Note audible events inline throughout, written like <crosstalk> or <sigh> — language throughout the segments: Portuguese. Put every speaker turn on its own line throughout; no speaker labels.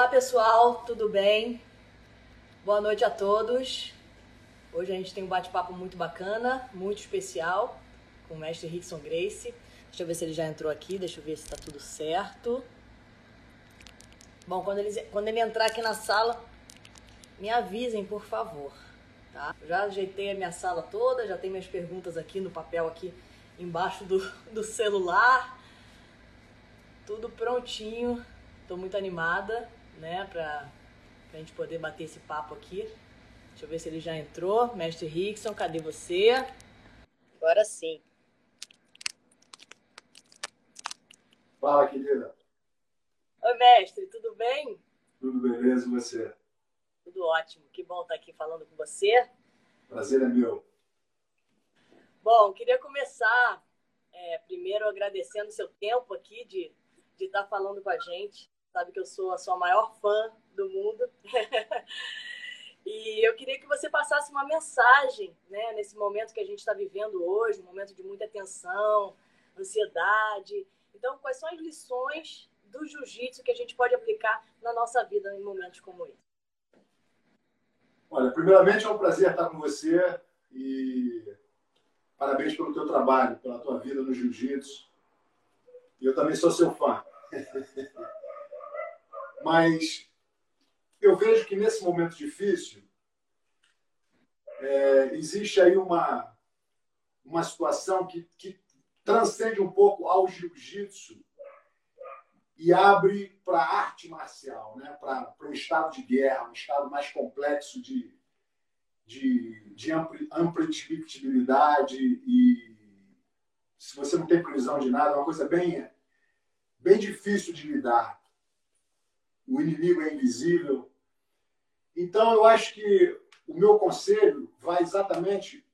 Olá pessoal, tudo bem? Boa noite a todos. Hoje a gente tem um bate-papo muito bacana, muito especial, com o mestre Rickson Grace. Deixa eu ver se ele já entrou aqui, deixa eu ver se está tudo certo. Bom, quando ele, quando ele entrar aqui na sala, me avisem, por favor. Tá? Já ajeitei a minha sala toda, já tem minhas perguntas aqui no papel aqui embaixo do, do celular. Tudo prontinho. Estou muito animada, né, para a gente poder bater esse papo aqui. Deixa eu ver se ele já entrou. Mestre Rickson, cadê você? Agora sim.
Fala, querida.
Oi, mestre, tudo bem?
Tudo beleza e você?
Tudo ótimo. Que bom estar aqui falando com você.
Prazer é meu.
Bom, queria começar é, primeiro agradecendo seu tempo aqui de, de estar falando com a gente. Sabe que eu sou a sua maior fã do mundo. <laughs> e eu queria que você passasse uma mensagem né, nesse momento que a gente está vivendo hoje, um momento de muita tensão, ansiedade. Então, quais são as lições do jiu-jitsu que a gente pode aplicar na nossa vida em momentos como esse?
Olha, primeiramente é um prazer estar com você e parabéns pelo teu trabalho, pela tua vida no jiu-jitsu. E eu também sou seu fã. <laughs> Mas eu vejo que nesse momento difícil é, existe aí uma, uma situação que, que transcende um pouco ao jiu-jitsu e abre para a arte marcial, né? para um estado de guerra, um estado mais complexo de, de, de unpredictibilidade e se você não tem previsão de nada, é uma coisa bem, bem difícil de lidar. O inimigo é invisível. Então, eu acho que o meu conselho vai exatamente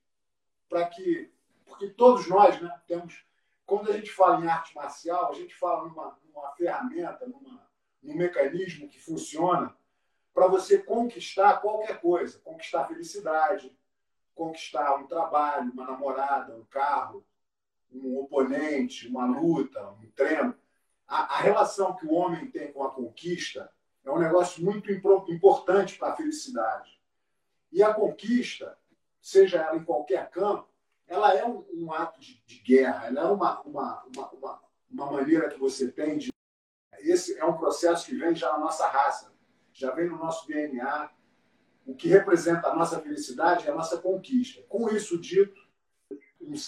para que, porque todos nós né, temos, quando a gente fala em arte marcial, a gente fala numa, numa ferramenta, numa, num mecanismo que funciona para você conquistar qualquer coisa, conquistar felicidade, conquistar um trabalho, uma namorada, um carro, um oponente, uma luta, um treino. A, a relação que o homem tem com a conquista é um negócio muito importante para a felicidade. E a conquista, seja ela em qualquer campo, ela é um, um ato de, de, guerra, ela é uma, uma, uma, uma, uma maneira que você tem de esse é um processo que vem já na nossa raça, já vem no nosso DNA. O que representa a nossa felicidade é a nossa conquista. Com isso dito.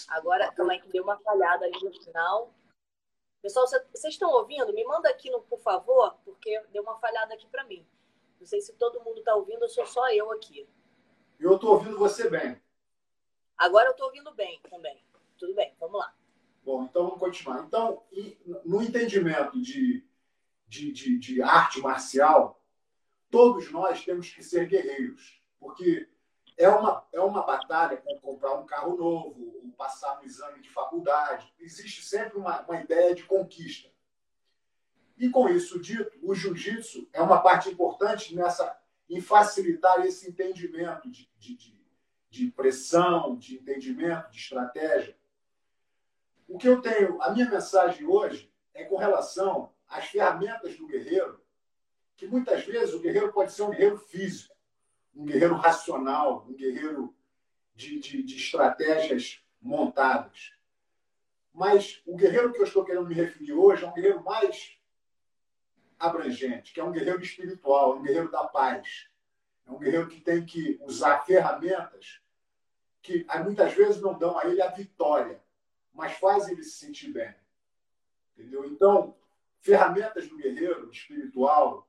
Agora, como é que deu uma falhada ali no final? Pessoal, vocês estão ouvindo? Me manda aqui, no, por favor, porque deu uma falhada aqui para mim. Não sei se todo mundo está ouvindo ou sou só eu aqui.
Eu estou ouvindo você bem.
Agora eu estou ouvindo bem também. Tudo bem, vamos lá.
Bom, então vamos continuar. Então, no entendimento de de, de, de arte marcial, todos nós temos que ser guerreiros, porque é uma, é uma batalha com comprar um carro novo, ou passar no exame de faculdade. Existe sempre uma, uma ideia de conquista. E com isso dito, o jiu-jitsu é uma parte importante nessa em facilitar esse entendimento de, de, de, de pressão, de entendimento, de estratégia. O que eu tenho, a minha mensagem hoje é com relação as ferramentas do guerreiro, que muitas vezes o guerreiro pode ser um guerreiro físico, um guerreiro racional, um guerreiro de, de, de estratégias montadas. Mas o guerreiro que eu estou querendo me referir hoje é um guerreiro mais abrangente, que é um guerreiro espiritual, um guerreiro da paz. É um guerreiro que tem que usar ferramentas que muitas vezes não dão a ele a vitória, mas fazem ele se sentir bem. Entendeu? Então, ferramentas do guerreiro espiritual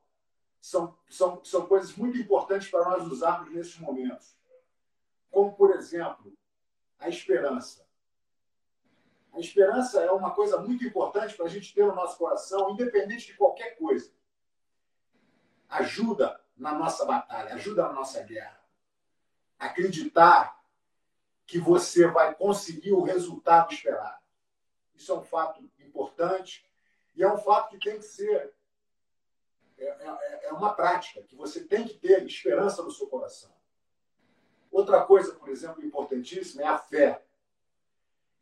são, são, são coisas muito importantes para nós usarmos nesses momentos. Como, por exemplo, a esperança. A esperança é uma coisa muito importante para a gente ter no nosso coração, independente de qualquer coisa. Ajuda na nossa batalha, ajuda na nossa guerra. Acreditar que você vai conseguir o resultado esperado. Isso é um fato importante e é um fato que tem que ser. É, é, é uma prática, que você tem que ter esperança no seu coração. Outra coisa, por exemplo, importantíssima é a fé.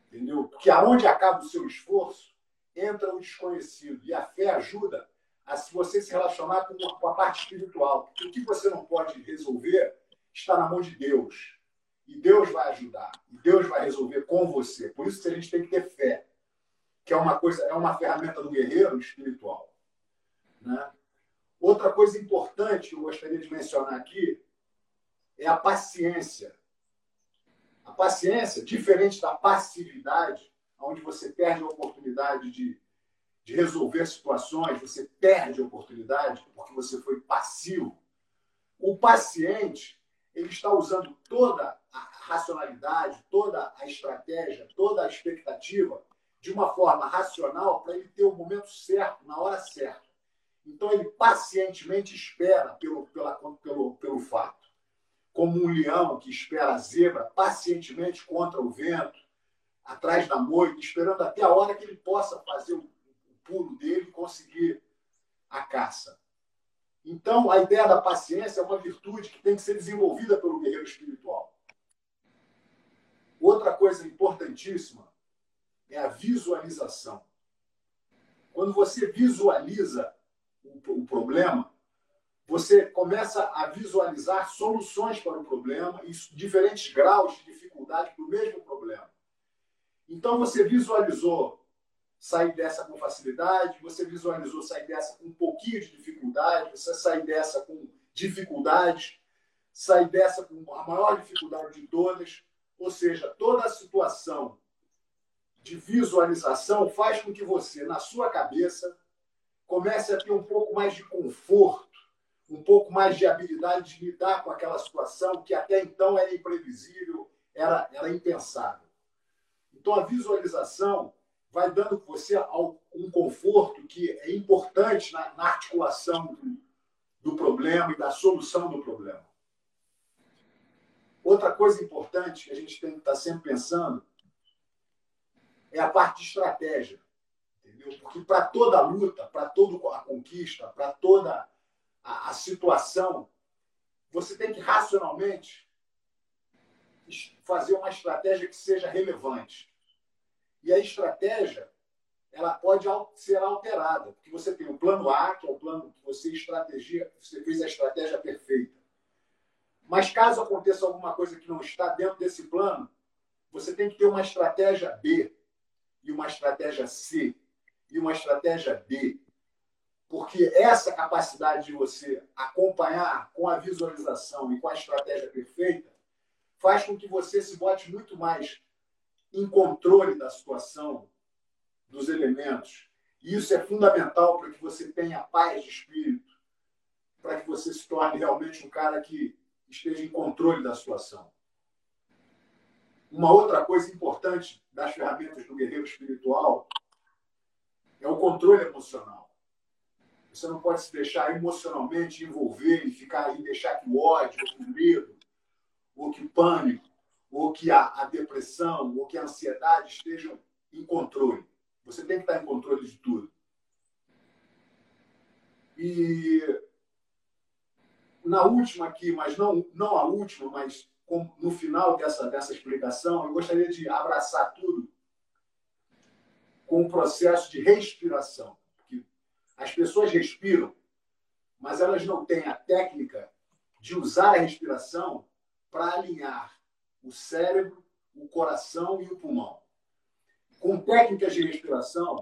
Entendeu? Porque aonde acaba o seu esforço, entra o desconhecido. E a fé ajuda a se você se relacionar com, com a parte espiritual. Porque o que você não pode resolver está na mão de Deus. E Deus vai ajudar. E Deus vai resolver com você. Por isso que a gente tem que ter fé, que é uma coisa, é uma ferramenta do guerreiro espiritual. Né? Outra coisa importante que eu gostaria de mencionar aqui é a paciência. A paciência, diferente da passividade, onde você perde a oportunidade de de resolver situações, você perde a oportunidade porque você foi passivo. O paciente, ele está usando toda a racionalidade, toda a estratégia, toda a expectativa de uma forma racional para ele ter o momento certo, na hora certa. Então ele pacientemente espera pelo, pela, pelo, pelo fato. Como um leão que espera a zebra pacientemente contra o vento, atrás da moita, esperando até a hora que ele possa fazer o pulo dele conseguir a caça. Então, a ideia da paciência é uma virtude que tem que ser desenvolvida pelo guerreiro espiritual. Outra coisa importantíssima é a visualização. Quando você visualiza o, problema, você começa a visualizar soluções para o problema e diferentes graus de dificuldade para o mesmo problema. Então, você visualizou sair dessa com facilidade, você visualizou sair dessa com um pouquinho de dificuldade, você sair dessa com dificuldades, sair dessa com a maior dificuldade de todas. Ou seja, toda a situação de visualização faz com que você, na sua cabeça, comece a ter um pouco mais de conforto, um pouco mais de habilidade de lidar com aquela situação que até então era imprevisível, era, era impensável. Então, a visualização vai dando você um conforto que é importante na, na articulação do, do problema e da solução do problema. Outra coisa importante que a gente tem que estar sempre pensando é a parte de estratégia. Entendeu? Porque para toda luta, para toda a conquista, para toda a, a situação, você tem que racionalmente fazer uma estratégia que seja relevante. E a estratégia ela pode ser alterada, porque você tem o plano A, que é o plano que você estratégia, você fez a estratégia perfeita. Mas caso aconteça alguma coisa que não está dentro desse plano, você tem que ter uma estratégia B e uma estratégia C e uma estratégia D. Porque essa capacidade de você acompanhar com a visualização e com a estratégia perfeita faz com que você se bote muito mais em controle da situação, dos elementos. E isso é fundamental para que você tenha paz de espírito, para que você se torne realmente um cara que esteja em controle da situação. Uma outra coisa importante das ferramentas do guerreiro espiritual é o controle emocional. Você não pode se deixar emocionalmente envolver e ficar aí, deixar que o ódio, ou que o medo, ou que o pânico, ou que a, a depressão, ou que a ansiedade estejam em controle. Você tem que estar em controle de tudo. E na última aqui, mas não, não a última, mas no final dessa, dessa explicação, eu gostaria de abraçar tudo com o processo de respiração. Porque as pessoas respiram, mas elas não têm a técnica de usar a respiração para alinhar o cérebro, o coração e o pulmão. Com técnicas de respiração,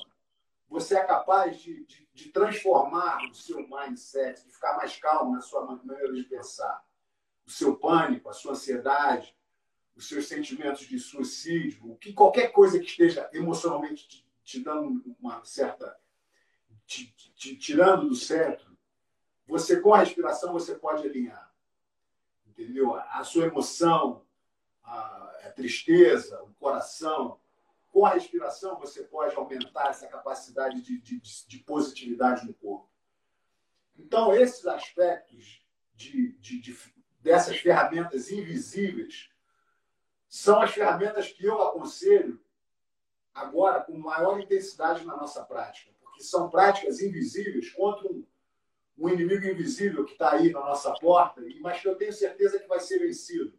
você é capaz de, de, de, transformar o seu mindset, de ficar mais calmo na sua maneira de pensar. O seu pânico, a sua ansiedade, os seus sentimentos de suicídio, o que qualquer coisa que esteja emocionalmente te, te dando uma certa. Te, te, tirando do centro, você com a respiração você pode alinhar. Entendeu? A sua emoção, a, a tristeza, o coração. Com a respiração, você pode aumentar essa capacidade de, de, de positividade no corpo. Então, esses aspectos de, de, dessas ferramentas invisíveis são as ferramentas que eu aconselho agora com maior intensidade na nossa prática, porque são práticas invisíveis contra um, um inimigo invisível que está aí na nossa porta, mas que eu tenho certeza que vai ser vencido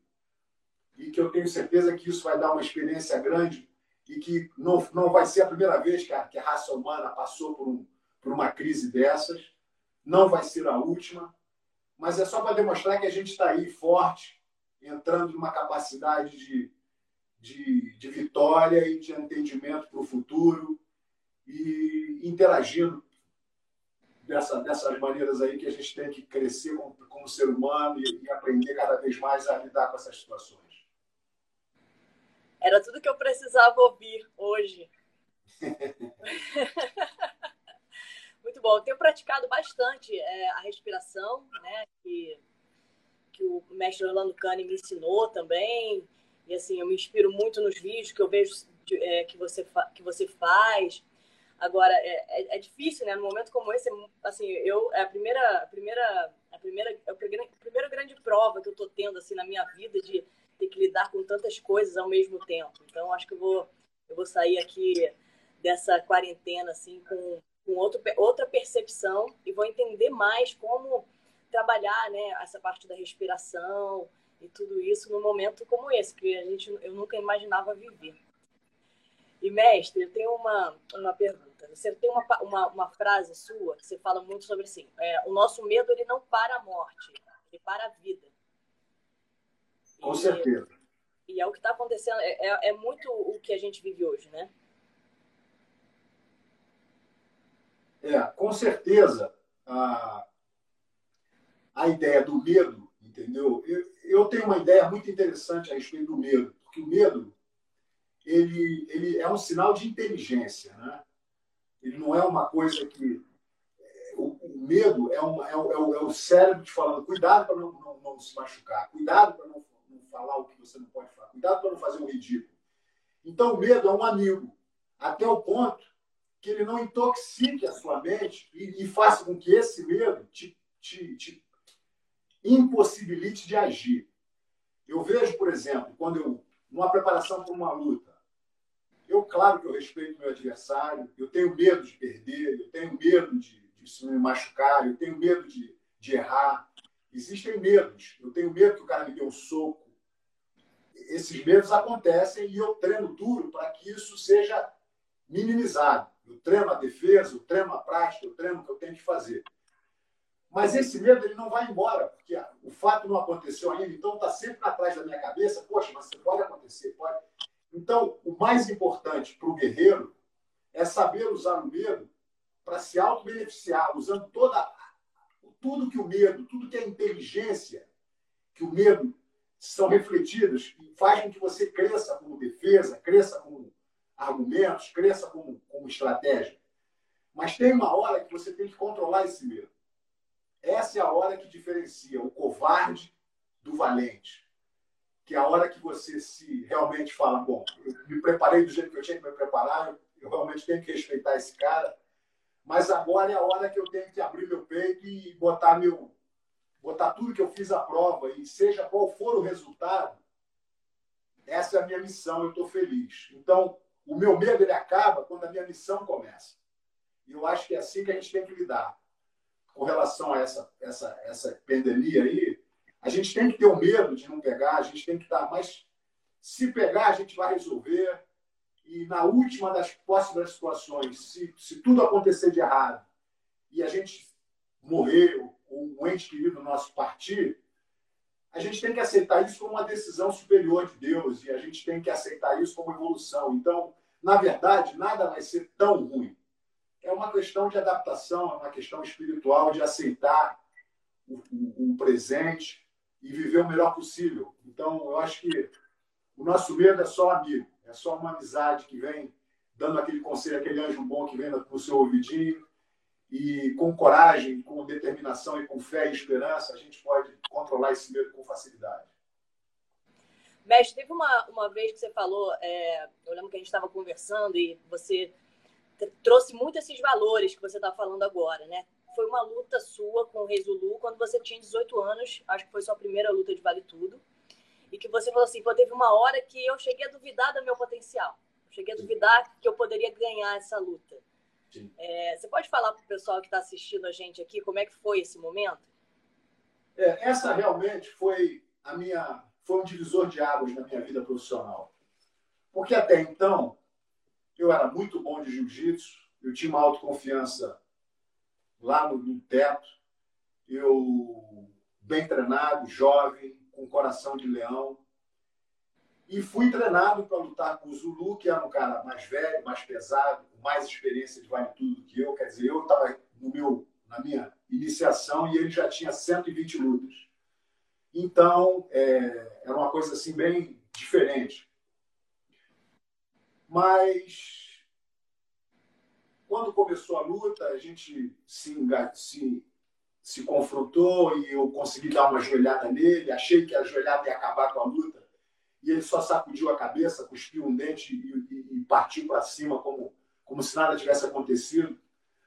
e que eu tenho certeza que isso vai dar uma experiência grande e que não, não vai ser a primeira vez que a, que a raça humana passou por, um, por uma crise dessas. não vai ser a última, mas é só para demonstrar que a gente está aí forte, entrando numa capacidade de, de, de vitória e de entendimento para o futuro e interagindo dessa, dessas maneiras aí que a gente tem que crescer como, como ser humano e, e aprender cada vez mais a lidar com essas situações.
Era tudo que eu precisava ouvir hoje. <laughs> Muito bom. Eu tenho praticado bastante é, a respiração, né? Que, que o mestre Orlando Cane me ensinou também. E assim, eu me inspiro muito nos vídeos que eu vejo de, é, que, você que você faz. Agora, é, é, é, difícil, né? Num momento como esse, assim, eu, é a primeira, a primeira, a primeira, a primeira grande prova que eu tô tendo, assim, na minha vida de ter que lidar com tantas coisas ao mesmo tempo. Então, acho que eu vou, eu vou sair aqui dessa quarentena, assim, com, com outro, outra percepção e vou entender mais como trabalhar, né, essa parte da respiração e tudo isso num momento como esse, que a gente, eu nunca imaginava viver. E, mestre, eu tenho uma, uma pergunta. Você tem uma, uma, uma frase sua que você fala muito sobre assim: é, o nosso medo ele não para a morte, ele para a vida.
Com e, certeza.
E é o que está acontecendo, é, é, é muito o que a gente vive hoje, né?
É, com certeza. A, a ideia do medo, entendeu? Eu, eu tenho uma ideia muito interessante a respeito do medo, porque o medo ele, ele é um sinal de inteligência, né? Ele não é uma coisa que o, o medo é, uma, é, o, é, o, é, cérebro te falando cuidado para não, não, não, se machucar, cuidado para não, não, falar o que você não pode falar, cuidado para não fazer um ridículo. Então o medo é um amigo, até o ponto que ele não intoxique a sua mente e, e faça com que esse medo te, te, te impossibilite de agir. Eu vejo, por exemplo, quando eu, numa preparação para uma luta, eu, claro que eu respeito meu adversário, eu tenho medo de perder, eu tenho medo de, de me machucar, eu tenho medo de, de errar. Existem medos. Eu tenho medo que o cara me dê um soco. Esses medos acontecem e eu treino duro para que isso seja minimizado. Eu treino a defesa, eu treino a prática, eu treino o que eu tenho que fazer. Mas esse medo ele não vai embora, porque o fato não aconteceu ainda, então está sempre atrás da minha cabeça. Poxa, mas pode acontecer, pode. Então, o mais importante para o guerreiro é saber usar o medo para se auto-beneficiar, usando toda, tudo que o medo, tudo que é inteligência que o medo são refletidos e faz com que você cresça como defesa, cresça como argumentos, cresça como, como estratégia. Mas tem uma hora que você tem que controlar esse medo. Essa é a hora que diferencia o covarde do valente que é a hora que você se realmente fala, bom, eu me preparei do jeito que eu tinha que me preparar, eu realmente tenho que respeitar esse cara, mas agora é a hora que eu tenho que abrir meu peito e botar meu botar tudo que eu fiz à prova e seja qual for o resultado, essa é a minha missão, eu estou feliz. Então, o meu medo ele acaba quando a minha missão começa. E eu acho que é assim que a gente tem que lidar com relação a essa essa essa pandemia aí a gente tem que ter o medo de não pegar, a gente tem que estar, mas se pegar, a gente vai resolver. E na última das próximas situações, se, se tudo acontecer de errado e a gente morrer, ou um ente querido nosso partir, a gente tem que aceitar isso como uma decisão superior de Deus e a gente tem que aceitar isso como evolução. Então, na verdade, nada vai ser tão ruim. É uma questão de adaptação, é uma questão espiritual de aceitar o, o, o presente e viver o melhor possível. Então, eu acho que o nosso medo é só amigo, é só uma amizade que vem dando aquele conselho, aquele anjo bom que vem no seu ouvidinho. E com coragem, com determinação e com fé e esperança, a gente pode controlar esse medo com facilidade.
Mestre, teve uma, uma vez que você falou, é, eu lembro que a gente estava conversando e você trouxe muito esses valores que você está falando agora, né? foi uma luta sua com o Reis Zulu quando você tinha 18 anos, acho que foi sua primeira luta de Vale Tudo, e que você falou assim, pô, teve uma hora que eu cheguei a duvidar do meu potencial, eu cheguei a duvidar que eu poderia ganhar essa luta. É, você pode falar para o pessoal que está assistindo a gente aqui como é que foi esse momento?
É, essa realmente foi a minha, foi um divisor de águas na minha vida profissional, porque até então eu era muito bom de jiu-jitsu, eu tinha uma autoconfiança lá no, no teto. eu bem treinado, jovem, com coração de leão. E fui treinado para lutar com o Zulu, que era um cara mais velho, mais pesado, com mais experiência de vale tudo do que eu. Quer dizer, eu estava no meu, na minha iniciação e ele já tinha 120 lutas. Então, é, era uma coisa assim bem diferente. Mas quando começou a luta, a gente se, se, se confrontou e eu consegui dar uma joelhada nele. Achei que a joelhada ia acabar com a luta. E ele só sacudiu a cabeça, cuspiu um dente e, e, e partiu para cima como, como se nada tivesse acontecido.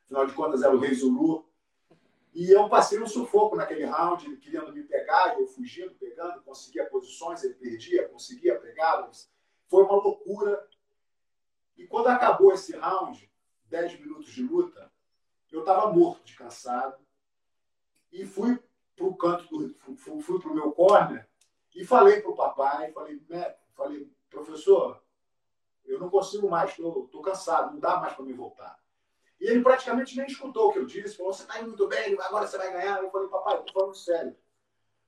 Afinal de contas, era o Rei Zulu. E eu passei um sufoco naquele round, ele querendo me pegar, eu fugindo, pegando, conseguia posições, ele perdia, conseguia pegar. Foi uma loucura. E quando acabou esse round, 10 minutos de luta, eu estava morto de cansado. E fui para o canto do. fui, fui para o meu corner e falei para o papai, falei, falei, professor, eu não consigo mais, estou cansado, não dá mais para me voltar. E ele praticamente nem escutou o que eu disse. Falou: você está indo muito bem, agora você vai ganhar. Eu falei: papai, estou falando sério.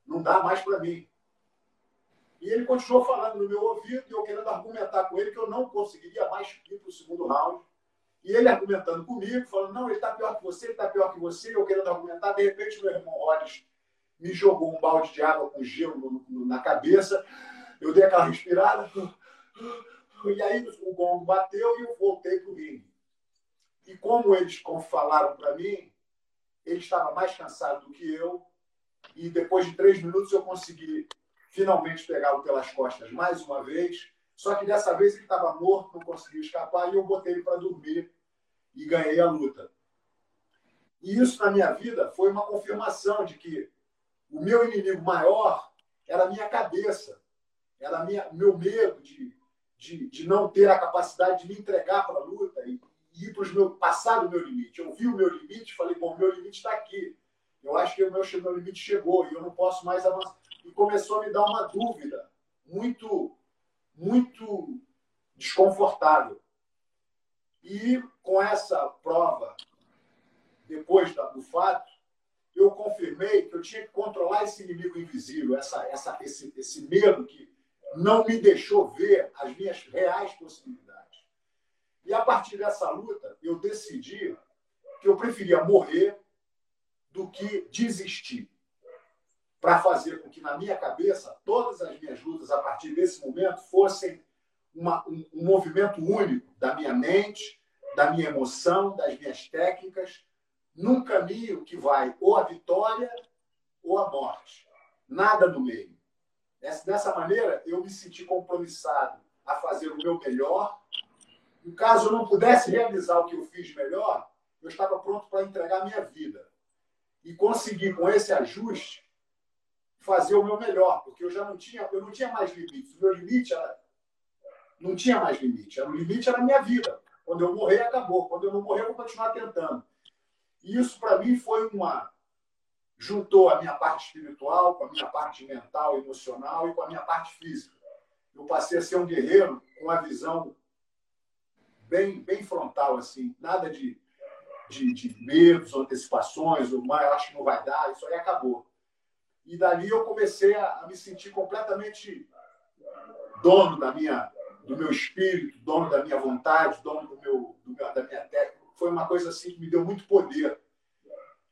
Não dá mais para mim. E ele continuou falando no meu ouvido e eu querendo argumentar com ele que eu não conseguiria mais ir para o segundo round. E ele argumentando comigo, falando: não, ele está pior que você, ele está pior que você. Eu querendo argumentar. De repente, meu irmão Rollins me jogou um balde de água com gelo no, no, na cabeça. Eu dei aquela respirada. E aí o gongo bateu e eu voltei para o ringue. E como eles como falaram para mim, ele estava mais cansado do que eu. E depois de três minutos eu consegui finalmente pegá-lo pelas costas mais uma vez. Só que dessa vez ele estava morto, não conseguiu escapar e eu botei ele para dormir e ganhei a luta. E isso na minha vida foi uma confirmação de que o meu inimigo maior era a minha cabeça, era o meu medo de, de, de não ter a capacidade de me entregar para a luta e, ir para os meus, passar do meu limite. Eu vi o meu limite, falei, bom, meu limite está aqui. Eu acho que o meu, meu limite chegou e eu não posso mais avançar. E começou a me dar uma dúvida muito, muito desconfortável. E com essa prova, depois do fato, eu confirmei que eu tinha que controlar esse inimigo invisível, essa, essa, esse, esse medo que não me deixou ver as minhas reais possibilidades. E a partir dessa luta, eu decidi que eu preferia morrer do que desistir. Para fazer com que, na minha cabeça, todas as minhas lutas, a partir desse momento, fossem uma, um, um movimento único da minha mente, da minha emoção, das minhas técnicas, num caminho que vai ou a vitória ou a morte. Nada no meio. Dessa maneira, eu me senti compromissado a fazer o meu melhor e caso eu não pudesse realizar o que eu fiz melhor, eu estava pronto para entregar minha vida. E consegui, com esse ajuste, fazer o meu melhor, porque eu já não tinha, eu não tinha mais limites. O meu limite era, não tinha mais limite. O limite era a minha vida. Quando eu morrer, acabou. Quando eu não morrer, eu vou continuar tentando. E isso, para mim, foi uma. Juntou a minha parte espiritual com a minha parte mental, emocional e com a minha parte física. Eu passei a ser um guerreiro com a visão bem, bem frontal, assim, nada de, de, de medos, antecipações, ou mais, acho que não vai dar, isso aí acabou. E dali eu comecei a, a me sentir completamente dono da minha, do meu espírito, dono da minha vontade, dono do meu, do meu, da minha técnica. Foi uma coisa assim que me deu muito poder.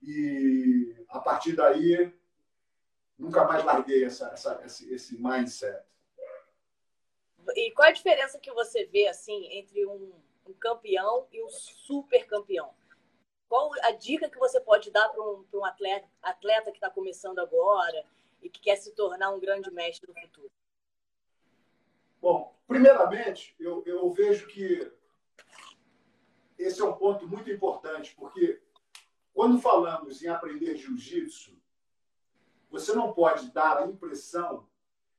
E a partir daí, nunca mais larguei essa, essa, esse, esse mindset.
E qual a diferença que você vê assim entre um um campeão e um super campeão. Qual a dica que você pode dar para um, um atleta, atleta que está começando agora e que quer se tornar um grande mestre no futuro?
Bom, primeiramente, eu, eu vejo que esse é um ponto muito importante, porque quando falamos em aprender jiu-jitsu, você não pode dar a impressão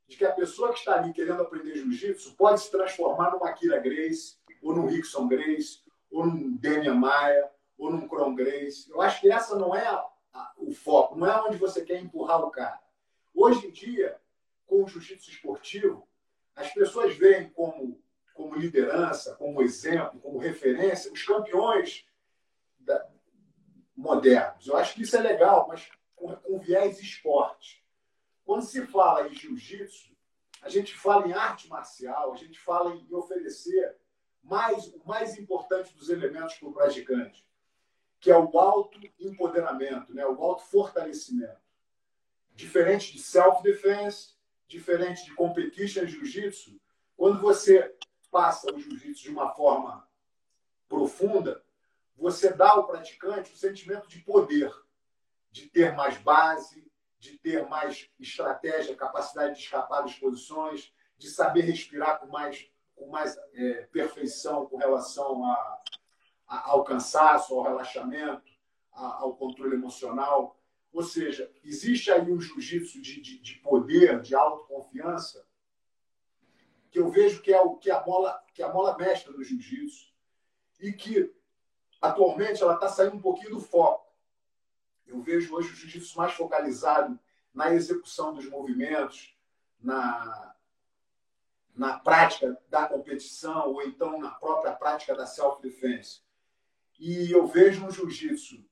de que a pessoa que está ali querendo aprender jiu-jitsu pode se transformar numa Kira Grace, ou num Rickson Grace, ou num Demian Maia, ou num Cron Grace. Eu acho que essa não é a, a, o foco, não é onde você quer empurrar o cara. Hoje em dia, com o jiu-jitsu esportivo, as pessoas veem como, como liderança, como exemplo, como referência, os campeões da, modernos. Eu acho que isso é legal, mas com, com viés esporte. Quando se fala em jiu-jitsu, a gente fala em arte marcial, a gente fala em oferecer mais, o mais importante dos elementos para o praticante, que é o auto-empoderamento, né? o auto-fortalecimento. Diferente de self-defense, diferente de competition jiu-jitsu, quando você passa o jiu-jitsu de uma forma profunda, você dá ao praticante o sentimento de poder, de ter mais base, de ter mais estratégia, capacidade de escapar das posições, de saber respirar com mais, com mais é, perfeição com relação a, a, ao cansaço, ao relaxamento, ao controle emocional. Ou seja, existe aí um jiu-jitsu de, de, de, poder, de autoconfiança, que eu vejo que é o que a bola, que a bola mestra do jiu-jitsu e que atualmente ela está saindo um pouquinho do foco. Eu vejo hoje o jiu-jitsu mais focalizado na execução dos movimentos, na, na prática da competição ou então na própria prática da self-defense. E eu vejo um jiu-jitsu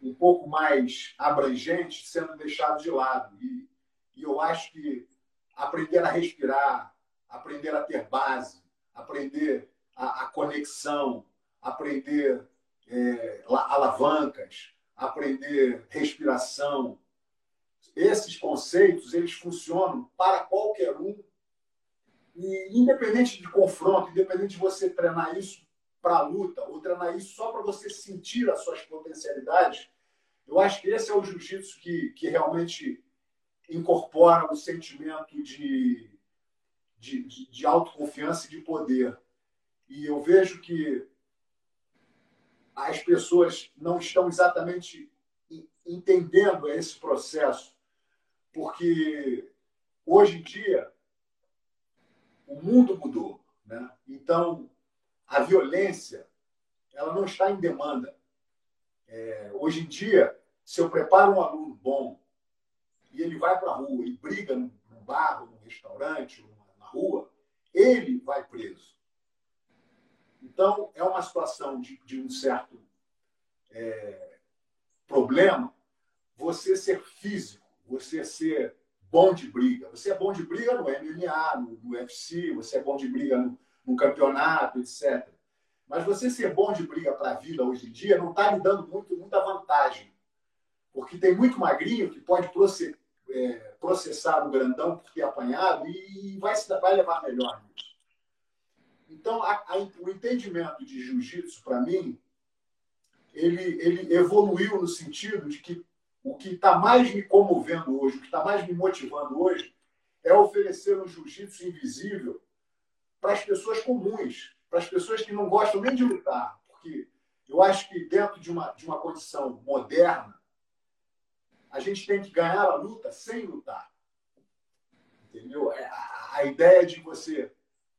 um pouco mais abrangente sendo deixado de lado. E, e eu acho que aprender a respirar, aprender a ter base, aprender a, a conexão, aprender é, alavancas, aprender respiração. Esses conceitos eles funcionam para qualquer um e independente de confronto, independente de você treinar isso para a luta ou treinar isso só para você sentir as suas potencialidades, eu acho que esse é o jiu-jitsu que, que realmente incorpora o sentimento de, de, de, de autoconfiança e de poder. E eu vejo que as pessoas não estão exatamente entendendo esse processo, porque hoje em dia o mundo mudou, né? Então a violência ela não está em demanda. É, hoje em dia, se eu preparo um aluno bom e ele vai para a rua e briga no bar, no restaurante, na rua, ele vai preso. Então, é uma situação de, de um certo é, problema você ser físico, você ser bom de briga. Você é bom de briga no MMA, no, no UFC, você é bom de briga no, no campeonato, etc. Mas você ser bom de briga para a vida hoje em dia não está lhe dando muito, muita vantagem. Porque tem muito magrinho que pode é, processar o grandão por ter apanhado e vai, vai levar melhor nisso. Então, a, a, o entendimento de jiu-jitsu, para mim, ele, ele evoluiu no sentido de que o que está mais me comovendo hoje, o que está mais me motivando hoje, é oferecer um jiu-jitsu invisível para as pessoas comuns, para as pessoas que não gostam nem de lutar, porque eu acho que dentro de uma, de uma condição moderna, a gente tem que ganhar a luta sem lutar. Entendeu? É, a, a ideia de você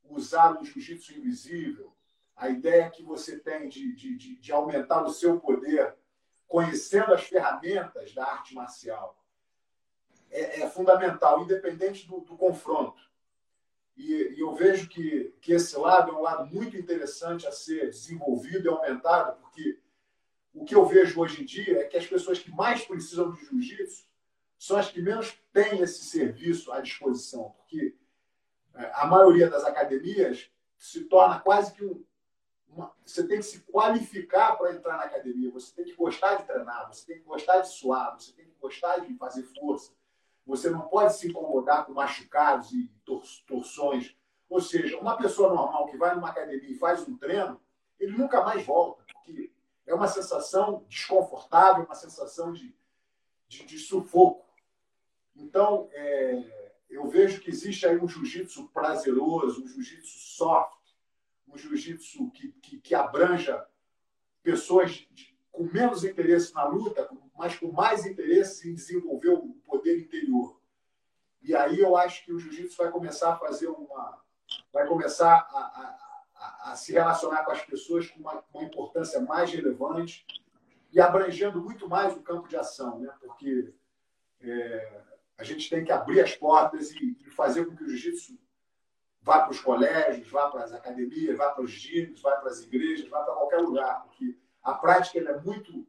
usar o jiu-jitsu invisível, a ideia que você tem de, de, de, de aumentar o seu poder conhecendo as ferramentas da arte marcial é, é fundamental, independente do, do confronto. E, e, eu vejo que, que esse lado é um lado muito interessante a ser desenvolvido e aumentado, porque o que eu vejo hoje em dia é que as pessoas que mais precisam de jiu-jitsu são as que menos têm esse serviço à disposição, porque é, a maioria das academias se torna quase que um. Uma, você tem que se qualificar para entrar na academia, você tem que gostar de treinar, você tem que gostar de suar, você tem que gostar de fazer força você não pode se incomodar com machucados e torções. Ou seja, uma pessoa normal que vai numa academia e faz um treino, ele nunca mais volta, porque é uma sensação desconfortável, uma sensação de, de, de sufoco. Então, é, eu vejo que existe aí um jiu-jitsu prazeroso, um jiu-jitsu soft, um jiu-jitsu que, que, que, abranja pessoas de, com menos interesse na luta, mas com mais interesse em desenvolver o poder interior. E aí eu acho que o jiu-jitsu vai começar a fazer uma. vai começar a, a, a, a se relacionar com as pessoas com uma, uma, importância mais relevante e abrangendo muito mais o campo de ação, né? porque é, a gente tem que abrir as portas e, e fazer com que o jiu-jitsu vá para os colégios, vá para as academias, vá para os gimes, vá para as igrejas, vá para qualquer lugar, porque a prática é muito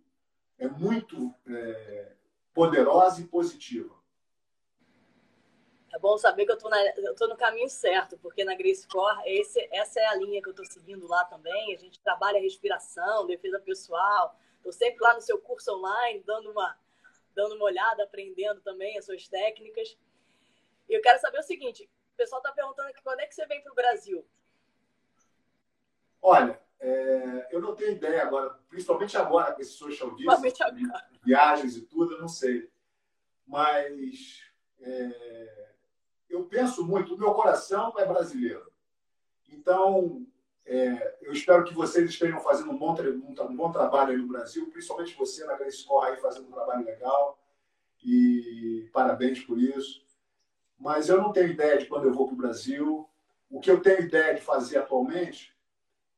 é muito é, poderosa e positiva.
É bom saber que eu estou no caminho certo, porque na Grace Core esse, essa é a linha que eu estou seguindo lá também. A gente trabalha respiração, defesa pessoal. Estou sempre lá no seu curso online, dando uma, dando uma olhada, aprendendo também as suas técnicas. E eu quero saber o seguinte: o pessoal está perguntando aqui quando é que você vem para o Brasil?
Olha, é, eu não tenho ideia agora, principalmente agora com esse social distance, viagens e tudo, eu não sei. Mas é, eu penso muito, o meu coração é brasileiro. Então, é, eu espero que vocês estejam fazendo um bom, um bom trabalho aí no Brasil, principalmente você na Grace Corra aí fazendo um trabalho legal. E parabéns por isso. Mas eu não tenho ideia de quando eu vou para o Brasil. O que eu tenho ideia de fazer atualmente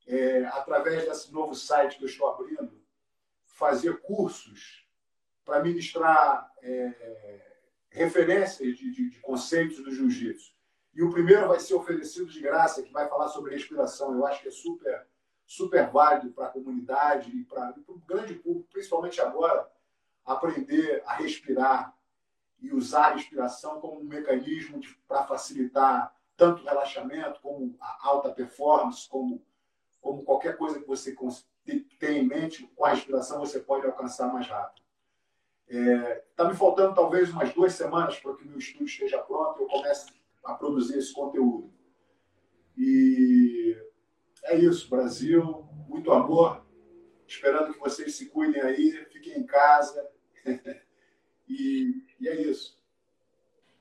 é, através desse novo site que eu estou abrindo, fazer cursos para ministrar é, referências de, de, de conceitos do jiu-jitsu. E o primeiro vai ser oferecido de graça, que vai falar sobre respiração. Eu acho que é super, super válido para a comunidade e para o grande público, principalmente agora, aprender a respirar e usar a respiração como um mecanismo para facilitar tanto o relaxamento, como a alta performance, como, como qualquer coisa que você tem em mente, com a respiração você pode alcançar mais rápido. Está é, tá me faltando talvez umas duas semanas para que o meu estúdio esteja pronto e eu comece a produzir esse conteúdo. E é isso, Brasil, muito amor. Esperando que vocês se cuidem aí, fiquem em casa. <laughs> e, e, é isso.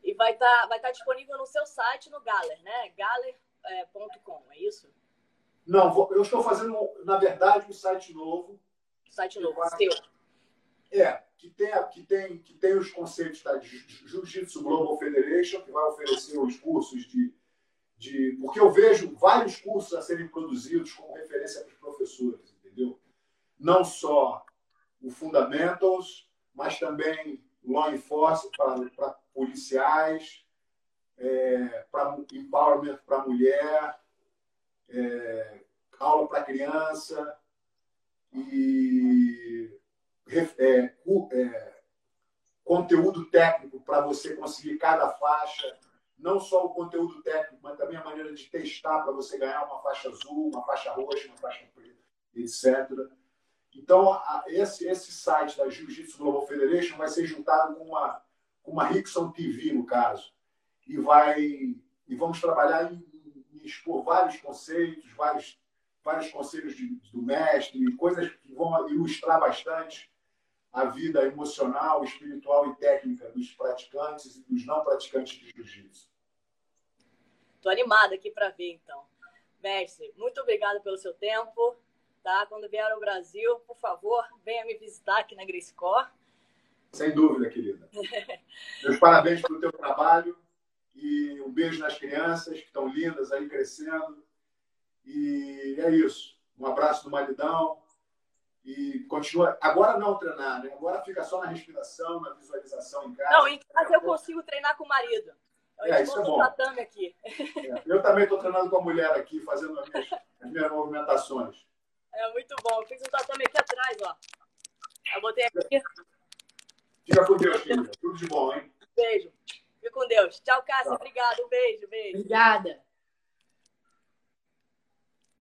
E vai estar tá, vai tá disponível no seu site, no Galer, né? Galer.com, é, é isso?
Não, eu estou fazendo, na verdade, um site novo.
Site novo, vai... seu.
É, que tem, que tem, que tem os conceitos da Jiu-Jitsu Global Federation, que vai oferecer os cursos de, de. Porque eu vejo vários cursos a serem produzidos como referência para os professores, entendeu? Não só o Fundamentals, mas também Law Enforcement para, para policiais, é, para empowerment para mulher, é, aula para criança e é, é, conteúdo técnico para você conseguir cada faixa, não só o conteúdo técnico, mas também a maneira de testar para você ganhar uma faixa azul, uma faixa roxa, uma faixa preta, etc. Então, a, esse, esse site da Jiu-Jitsu Global Federation vai ser juntado com uma, com uma Rickson TV, no caso, e vai e vamos trabalhar em, expor vários conceitos, vários, vários conselhos de, do mestre, coisas que vão ilustrar bastante a vida emocional, espiritual e técnica dos praticantes e dos não praticantes de jiu-jitsu.
Estou animada aqui para ver, então. Mestre, muito obrigado pelo seu tempo. Tá? Quando vier ao Brasil, por favor, venha me visitar aqui na Grace Core.
Sem dúvida, querida. <laughs> Meus parabéns pelo teu trabalho e um beijo nas crianças que estão lindas aí crescendo. E é isso. Um abraço do maridão e continua. Agora não treinar, né? Agora fica só na respiração, na visualização em casa.
Não, em casa eu consigo treinar com o marido.
Eu é, isso é bom.
aqui.
É, eu também estou treinando com a mulher aqui, fazendo as minhas, as minhas movimentações.
É muito bom. Eu fiz um tatame aqui atrás, ó. Eu botei aqui.
Fica com Deus, querida. Tudo de bom, hein?
Beijo. Fica com Deus. Tchau, Cássia. Obrigada. Um beijo, beijo.
Obrigada.